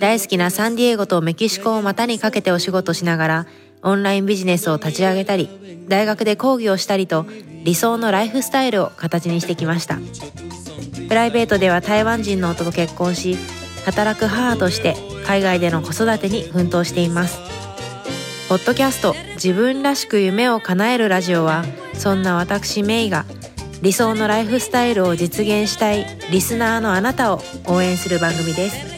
大好きなサンディエゴとメキシコを股にかけてお仕事しながらオンラインビジネスを立ち上げたり大学で講義をしたりと理想のライフスタイルを形にしてきました。プライベートでは台湾人の夫と結婚し働く母として海外での子育てに奮闘しています。ポッドキャスト自分らしく夢を叶えるラジオはそんな私メイが理想のライフスタイルを実現したいリスナーのあなたを応援する番組です。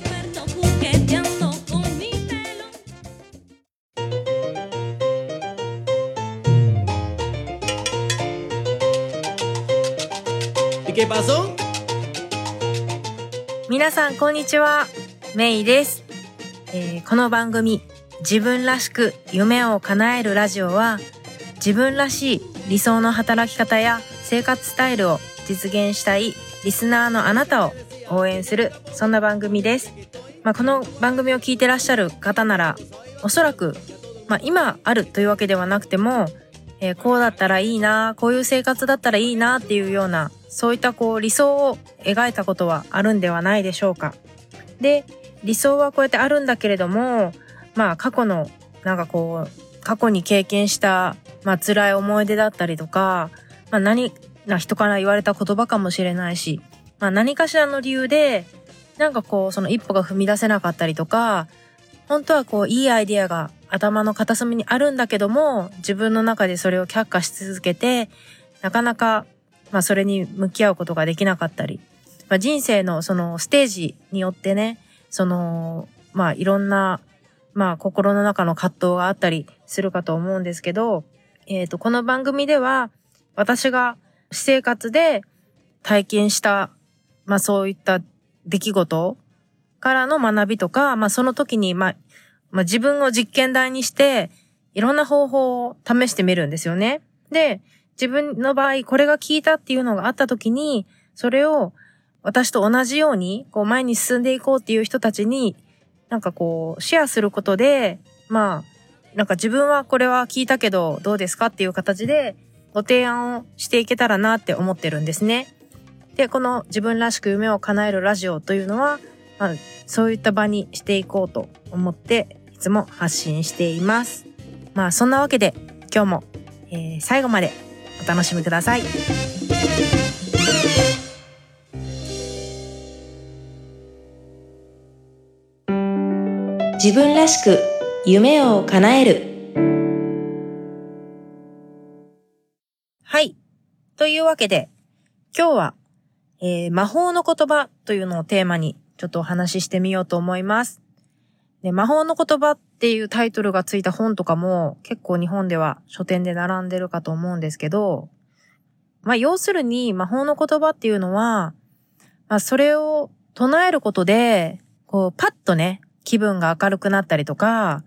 皆さんこんにちは。メイです、えー、この番組自分らしく夢を叶えるラジオは自分らしい理想の働き方や生活スタイルを実現したいリスナーのあなたを応援するそんな番組です。まあ、この番組を聞いてらっしゃる方ならおそらく、まあ、今あるというわけではなくても、えー、こうだったらいいなこういう生活だったらいいなっていうようなそういったこう理想を描いたことはあるんではないでしょうか。で理想はこうやってあるんだけれどもまあ過去のなんかこう過去に経験したまあ辛い思い出だったりとか、まあ何な人から言われた言葉かもしれないし、まあ何かしらの理由で、なんかこうその一歩が踏み出せなかったりとか、本当はこういいアイディアが頭の片隅にあるんだけども、自分の中でそれを却下し続けて、なかなか、まあそれに向き合うことができなかったり、まあ人生のそのステージによってね、その、まあいろんな、まあ心の中の葛藤があったりするかと思うんですけど、えっ、ー、と、この番組では、私が私生活で体験した、まあそういった出来事からの学びとか、まあその時に、まあ、まあ自分を実験台にして、いろんな方法を試してみるんですよね。で、自分の場合、これが効いたっていうのがあった時に、それを私と同じように、こう前に進んでいこうっていう人たちに、なんかこう、シェアすることで、まあ、なんか自分はこれは聞いたけどどうですかっていう形でご提案をしていけたらなって思ってるんですね。で、この自分らしく夢を叶えるラジオというのは、まあ、そういった場にしていこうと思っていつも発信しています。まあそんなわけで今日も、えー、最後までお楽しみください。自分らしく夢を叶える。はい。というわけで、今日は、えー、魔法の言葉というのをテーマにちょっとお話ししてみようと思います。で魔法の言葉っていうタイトルがついた本とかも結構日本では書店で並んでるかと思うんですけど、まあ要するに魔法の言葉っていうのは、まあそれを唱えることで、こうパッとね、気分が明るくなったりとか、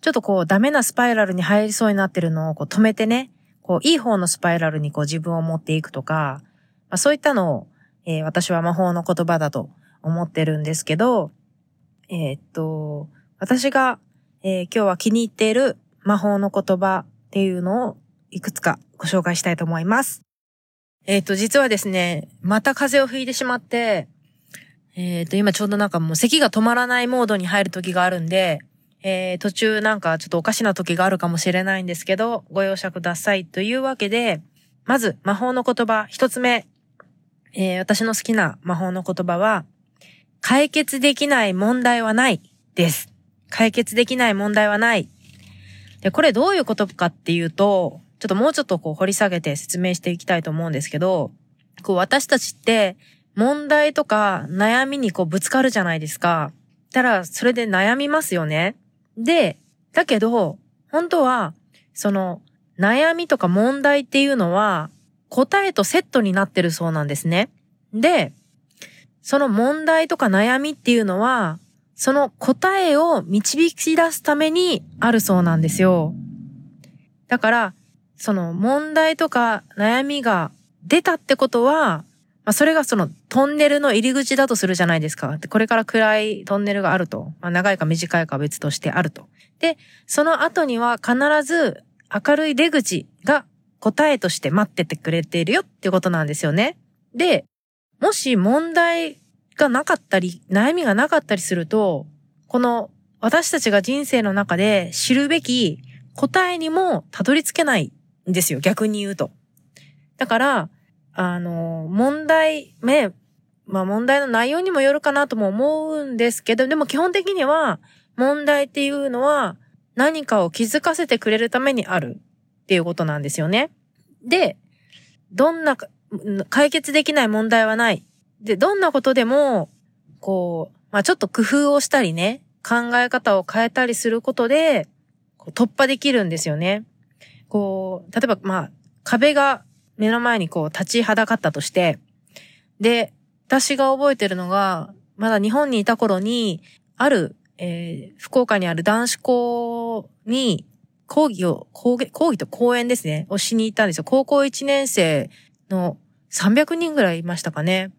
ちょっとこうダメなスパイラルに入りそうになってるのをこう止めてね、こういい方のスパイラルにこう自分を持っていくとか、まあ、そういったのを、えー、私は魔法の言葉だと思ってるんですけど、えー、っと、私が、えー、今日は気に入っている魔法の言葉っていうのをいくつかご紹介したいと思います。えっと、実はですね、また風邪をひいてしまって、えっと、今ちょうどなんかもう咳が止まらないモードに入る時があるんで、えー、途中なんかちょっとおかしな時があるかもしれないんですけど、ご容赦ください。というわけで、まず魔法の言葉一つ目。えー、私の好きな魔法の言葉は、解決できない問題はないです。解決できない問題はない。で、これどういうことかっていうと、ちょっともうちょっとこう掘り下げて説明していきたいと思うんですけど、こう私たちって問題とか悩みにこうぶつかるじゃないですか。たらそれで悩みますよね。で、だけど、本当は、その、悩みとか問題っていうのは、答えとセットになってるそうなんですね。で、その問題とか悩みっていうのは、その答えを導き出すためにあるそうなんですよ。だから、その問題とか悩みが出たってことは、まあ、それがそのトンネルの入り口だとするじゃないですか。これから暗いトンネルがあると。まあ、長いか短いか別としてあると。で、その後には必ず明るい出口が答えとして待っててくれているよっていうことなんですよね。で、もし問題がなかったり、悩みがなかったりすると、この私たちが人生の中で知るべき答えにもたどり着けないんですよ、逆に言うと。だから、あの、問題、ね、まあ問題の内容にもよるかなとも思うんですけど、でも基本的には問題っていうのは何かを気づかせてくれるためにあるっていうことなんですよね。で、どんな、解決できない問題はない。で、どんなことでも、こう、まあちょっと工夫をしたりね、考え方を変えたりすることで、突破できるんですよね。こう、例えばまあ、壁が目の前にこう立ちはだかったとして、で、私が覚えてるのが、まだ日本にいた頃に、ある、えー、福岡にある男子校に、講義を、講義、講義と講演ですね、をしに行ったんですよ。高校1年生の300人ぐらいいましたかね。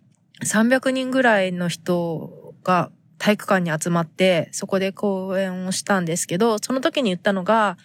300人ぐらいの人が体育館に集まって、そこで講演をしたんですけど、その時に言ったのが、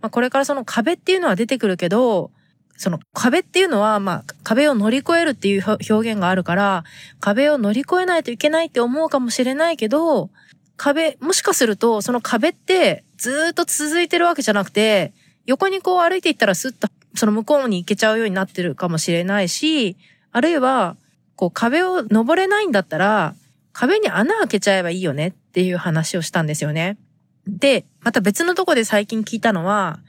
まあ、これからその壁っていうのは出てくるけど、その壁っていうのは、まあ、壁を乗り越えるっていう表現があるから、壁を乗り越えないといけないって思うかもしれないけど、壁、もしかすると、その壁ってずっと続いてるわけじゃなくて、横にこう歩いていったらスッとその向こうに行けちゃうようになってるかもしれないし、あるいは、こう壁を登れないんだったら、壁に穴開けちゃえばいいよねっていう話をしたんですよね。で、また別のとこで最近聞いたのは、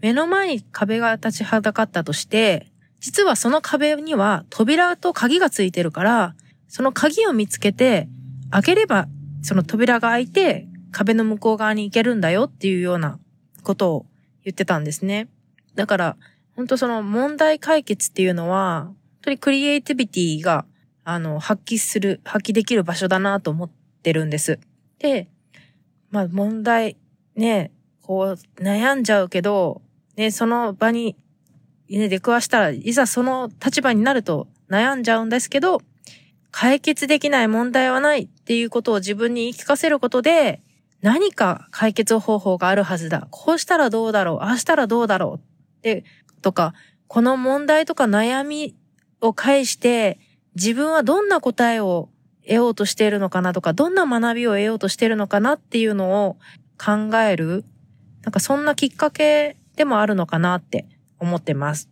目の前に壁が立ちはだかったとして、実はその壁には扉と鍵がついてるから、その鍵を見つけて、開ければその扉が開いて壁の向こう側に行けるんだよっていうようなことを言ってたんですね。だから、本当その問題解決っていうのは、本当にクリエイティビティが、あの、発揮する、発揮できる場所だなと思ってるんです。で、まあ問題、ね、こう悩んじゃうけど、ね、その場に、ね、出くわしたら、いざその立場になると悩んじゃうんですけど、解決できない問題はないっていうことを自分に言い聞かせることで、何か解決方法があるはずだ。こうしたらどうだろうああしたらどうだろうって、とか、この問題とか悩みを介して、自分はどんな答えを得ようとしているのかなとか、どんな学びを得ようとしているのかなっていうのを考える。なんかそんなきっかけでもあるのかなって思ってます。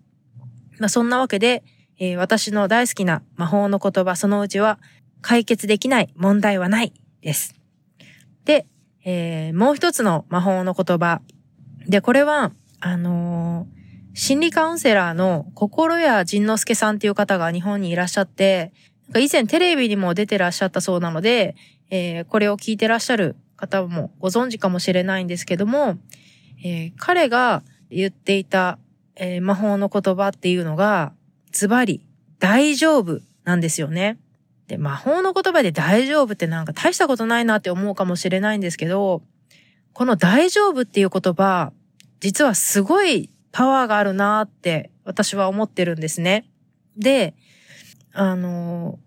まあ、そんなわけで、えー、私の大好きな魔法の言葉そのうちは解決できない問題はないです。で、えー、もう一つの魔法の言葉。で、これは、あのー、心理カウンセラーの心谷仁之助さんっていう方が日本にいらっしゃって、以前テレビにも出てらっしゃったそうなので、えー、これを聞いてらっしゃる方もご存知かもしれないんですけども、えー、彼が言っていた、えー、魔法の言葉っていうのが、ズバリ、大丈夫なんですよね。で、魔法の言葉で大丈夫ってなんか大したことないなって思うかもしれないんですけど、この大丈夫っていう言葉、実はすごいパワーがあるなって私は思ってるんですね。で、あの、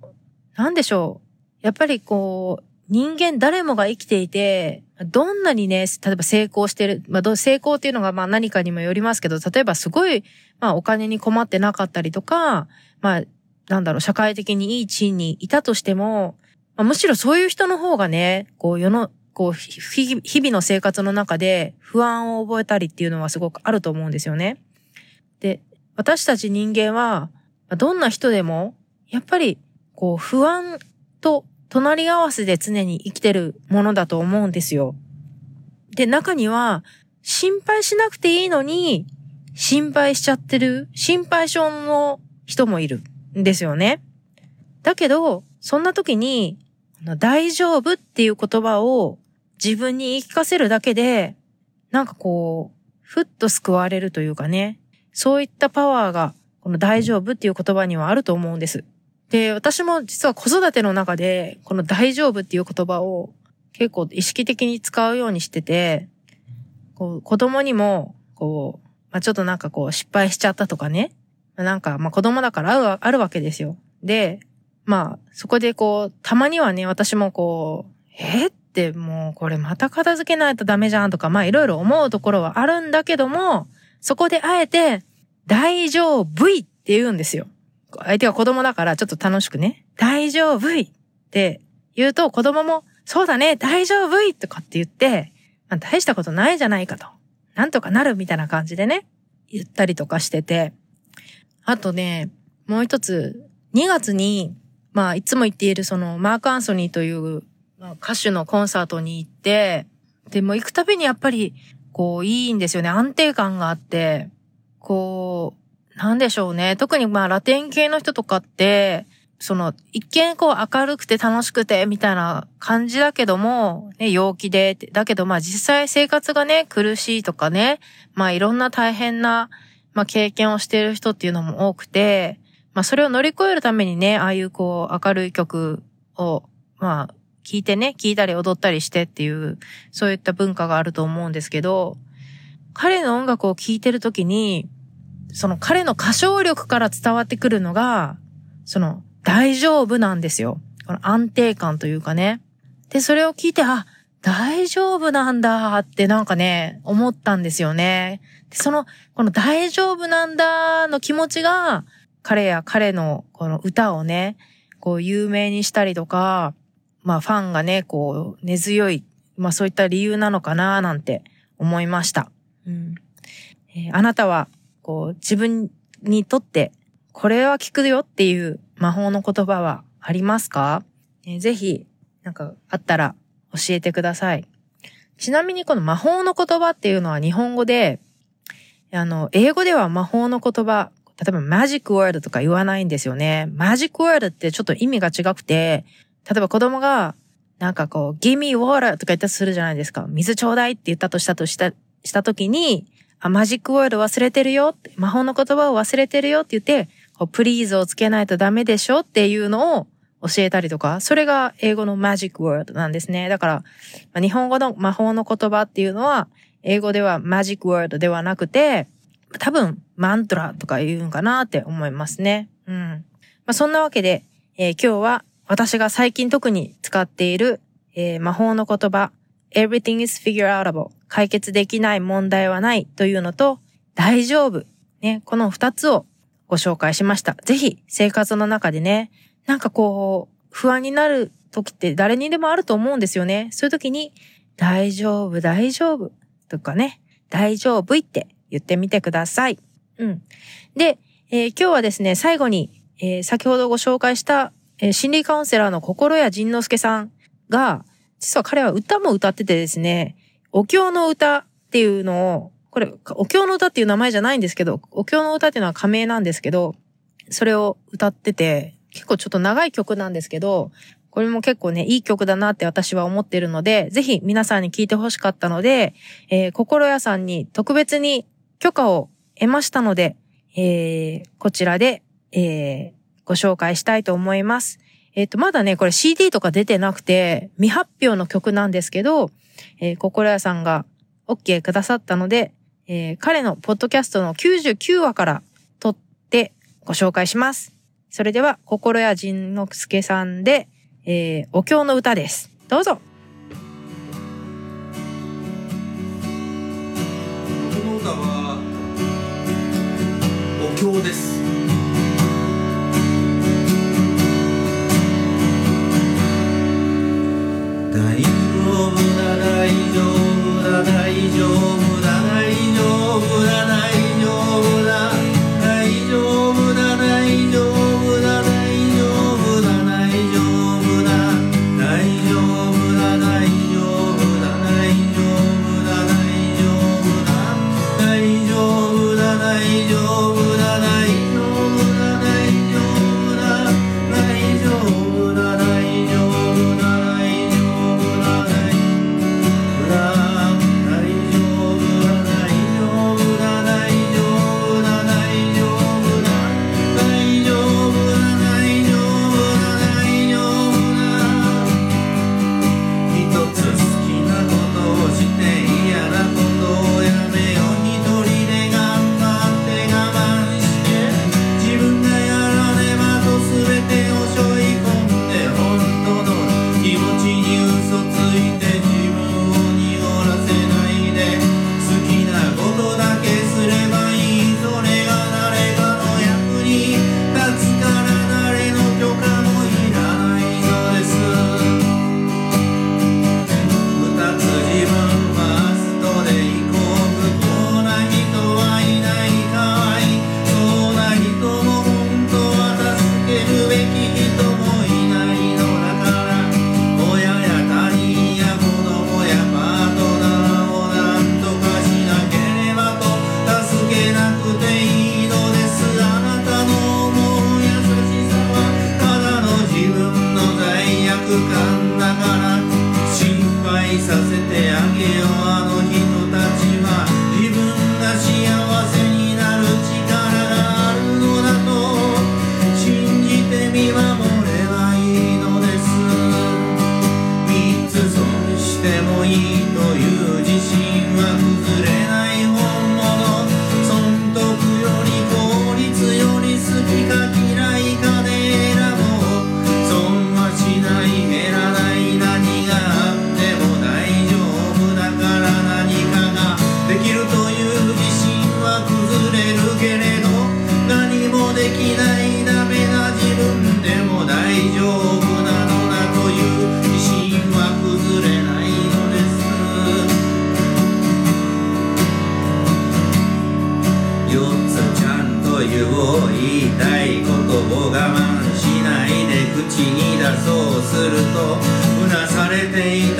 なんでしょう。やっぱりこう、人間誰もが生きていて、どんなにね、例えば成功してる、まあ、成功っていうのがまあ何かにもよりますけど、例えばすごい、まあお金に困ってなかったりとか、まあ、なんだろう、社会的にいい地位にいたとしても、まあ、むしろそういう人の方がね、こう世の、こう、日々の生活の中で不安を覚えたりっていうのはすごくあると思うんですよね。で、私たち人間は、どんな人でも、やっぱり、こう、不安と隣り合わせで常に生きてるものだと思うんですよ。で、中には、心配しなくていいのに、心配しちゃってる、心配性の人もいるんですよね。だけど、そんな時に、大丈夫っていう言葉を自分に言い聞かせるだけで、なんかこう、ふっと救われるというかね、そういったパワーが、この大丈夫っていう言葉にはあると思うんです。で、私も実は子育ての中で、この大丈夫っていう言葉を結構意識的に使うようにしてて、こう子供にも、こう、まあ、ちょっとなんかこう失敗しちゃったとかね。なんか、ま、子供だからあるわけですよ。で、まあ、そこでこう、たまにはね、私もこう、えってもうこれまた片付けないとダメじゃんとか、まあいろいろ思うところはあるんだけども、そこであえて、大丈夫いって言うんですよ。相手が子供だからちょっと楽しくね、大丈夫いって言うと子供も、そうだね、大丈夫いとかって言って、まあ、大したことないじゃないかと。なんとかなるみたいな感じでね、言ったりとかしてて。あとね、もう一つ、2月に、まあ、いつも言っているその、マーク・アンソニーという歌手のコンサートに行って、でも行くたびにやっぱり、こう、いいんですよね。安定感があって、こう、なんでしょうね。特にまあ、ラテン系の人とかって、その、一見こう明るくて楽しくて、みたいな感じだけども、ね、陽気で、だけどまあ実際生活がね、苦しいとかね、まあいろんな大変な、まあ経験をしている人っていうのも多くて、まあそれを乗り越えるためにね、ああいうこう明るい曲を、まあ聞いてね、聞いたり踊ったりしてっていう、そういった文化があると思うんですけど、彼の音楽を聴いてるときに、その彼の歌唱力から伝わってくるのが、その大丈夫なんですよ。この安定感というかね。で、それを聞いて、あ、大丈夫なんだってなんかね、思ったんですよね。で、その、この大丈夫なんだの気持ちが、彼や彼のこの歌をね、こう有名にしたりとか、まあファンがね、こう根強い、まあそういった理由なのかななんて思いました。うん。えー、あなたは、こう自分にとってこれは聞くよっていう魔法の言葉はありますか、えー、ぜひ、なんかあったら教えてください。ちなみにこの魔法の言葉っていうのは日本語で、あの、英語では魔法の言葉、例えばマジックワードとか言わないんですよね。マジックワードってちょっと意味が違くて、例えば子供が、なんかこう、ギミーウォーラーとか言ったとするじゃないですか。水ちょうだいって言ったとしたとした、したときに、あ、マジックワード忘れてるよって魔法の言葉を忘れてるよって言って、こうプリーズをつけないとダメでしょっていうのを教えたりとか、それが英語のマジックワードなんですね。だから、まあ、日本語の魔法の言葉っていうのは、英語ではマジックワードではなくて、多分マントラとか言うんかなって思いますね。うん。まあ、そんなわけで、えー、今日は私が最近特に使っている、えー、魔法の言葉、everything is figure outable 解決できない問題はないというのと、大丈夫。ね、この二つをご紹介しました。ぜひ生活の中でね、なんかこう、不安になる時って誰にでもあると思うんですよね。そういう時に、大丈夫、大丈夫とかね、大丈夫って言ってみてください。うん。で、えー、今日はですね、最後に、えー、先ほどご紹介した、えー、心理カウンセラーの心谷仁之助さんが、実は彼は歌も歌っててですね、お経の歌っていうのを、これ、お経の歌っていう名前じゃないんですけど、お経の歌っていうのは仮名なんですけど、それを歌ってて、結構ちょっと長い曲なんですけど、これも結構ね、いい曲だなって私は思ってるので、ぜひ皆さんに聴いてほしかったので、えー、心屋さんに特別に許可を得ましたので、えー、こちらで、えー、ご紹介したいと思います。えっ、ー、と、まだね、これ CD とか出てなくて、未発表の曲なんですけど、えー、心屋さんが OK くださったので、えー、彼のポッドキャストの99話から撮ってご紹介します。それでは、心屋仁之助さんで、えー、お経の歌です。どうぞ。この歌は、お経です。夫だ大丈夫だ大丈夫だ大丈夫だ tem.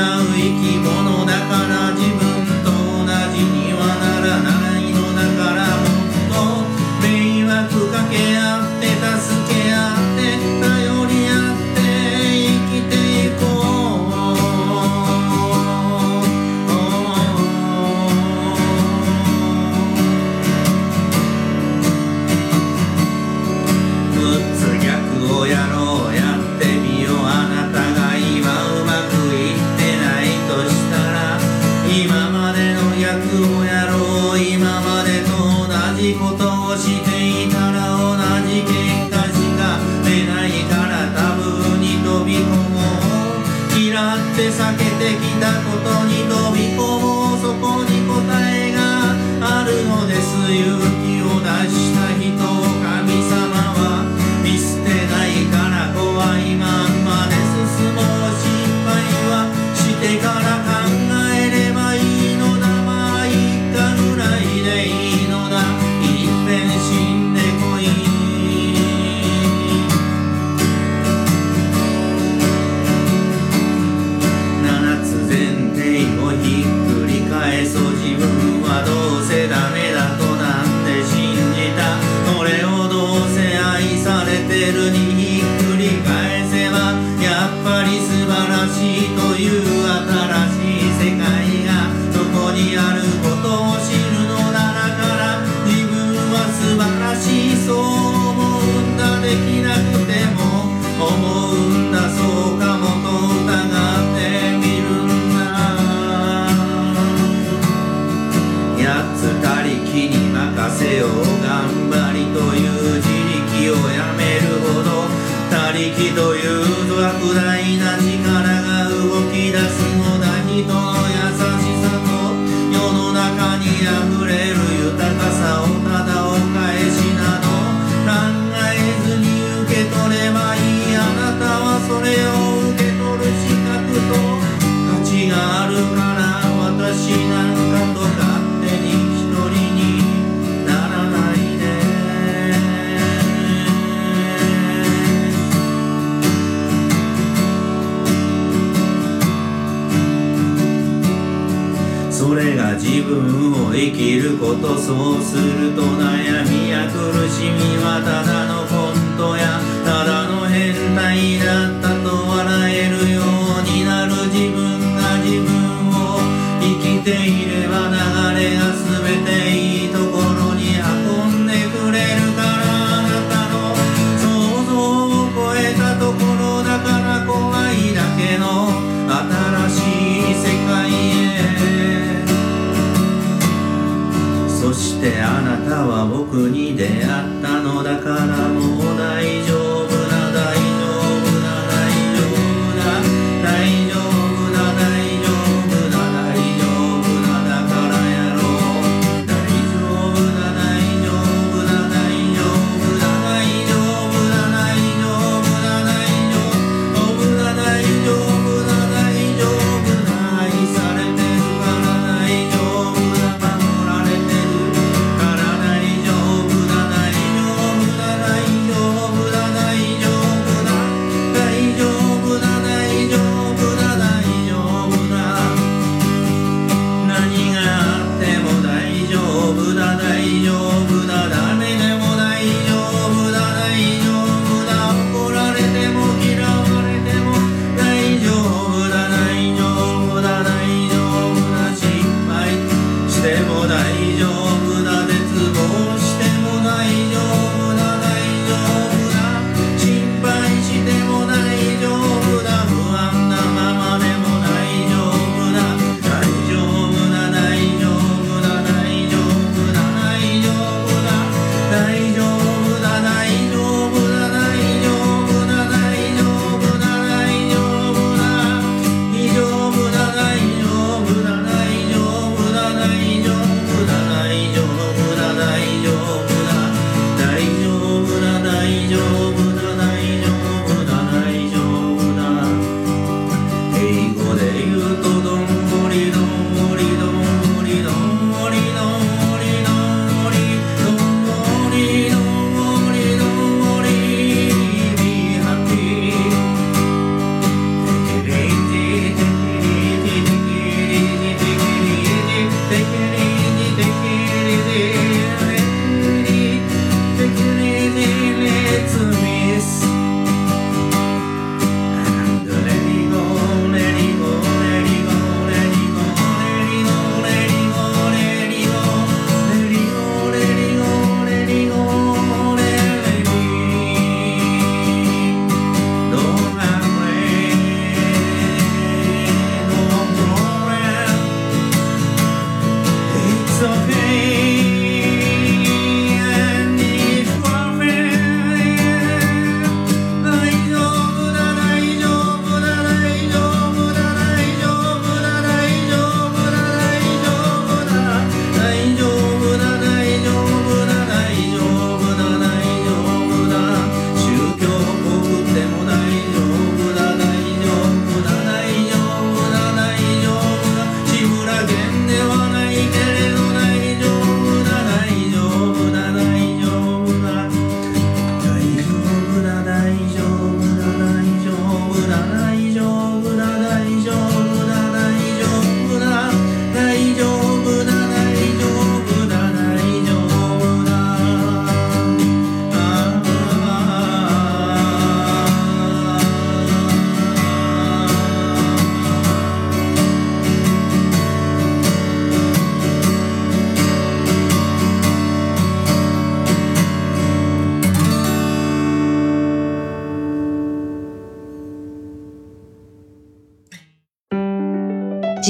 生き物だから自分るのです。勇気を出してしそうそれが自分を生きることそうすると悩みや苦しみはただのコントや。ただの変態だったと笑えるようになる自分が自分を生きていれば流れが全てしてあなたは僕に出会ったのだからもう大丈夫。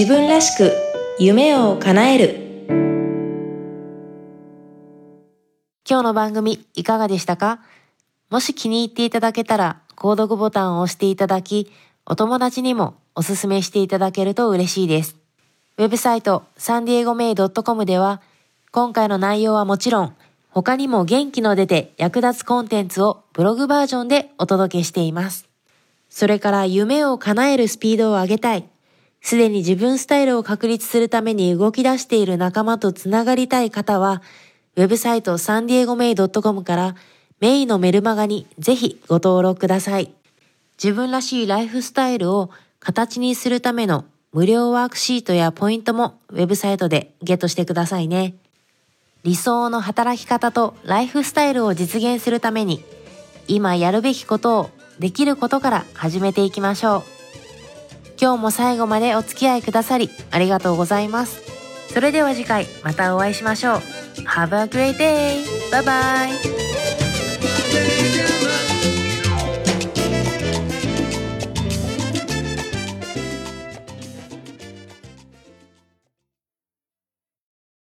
自分らしく夢を叶える今日の番組いかがでしたか？もし気に入っていただけたら購読ボタンを押していただきお友達にもおすすめしていただけると嬉しいです。ウェブサイトサンディエゴメイドットコムでは今回の内容はもちろん他にも元気の出て役立つコンテンツをブログバージョンでお届けしています。それから夢を叶えるスピードを上げたい。すでに自分スタイルを確立するために動き出している仲間とつながりたい方は、ウェブサイトサンディエゴメイドットコムからメイのメルマガにぜひご登録ください。自分らしいライフスタイルを形にするための無料ワークシートやポイントもウェブサイトでゲットしてくださいね。理想の働き方とライフスタイルを実現するために今やるべきことをできることから始めていきましょう今日も最後までお付き合いくださりありがとうございますそれでは次回またお会いしましょう Have a great day! Bye bye!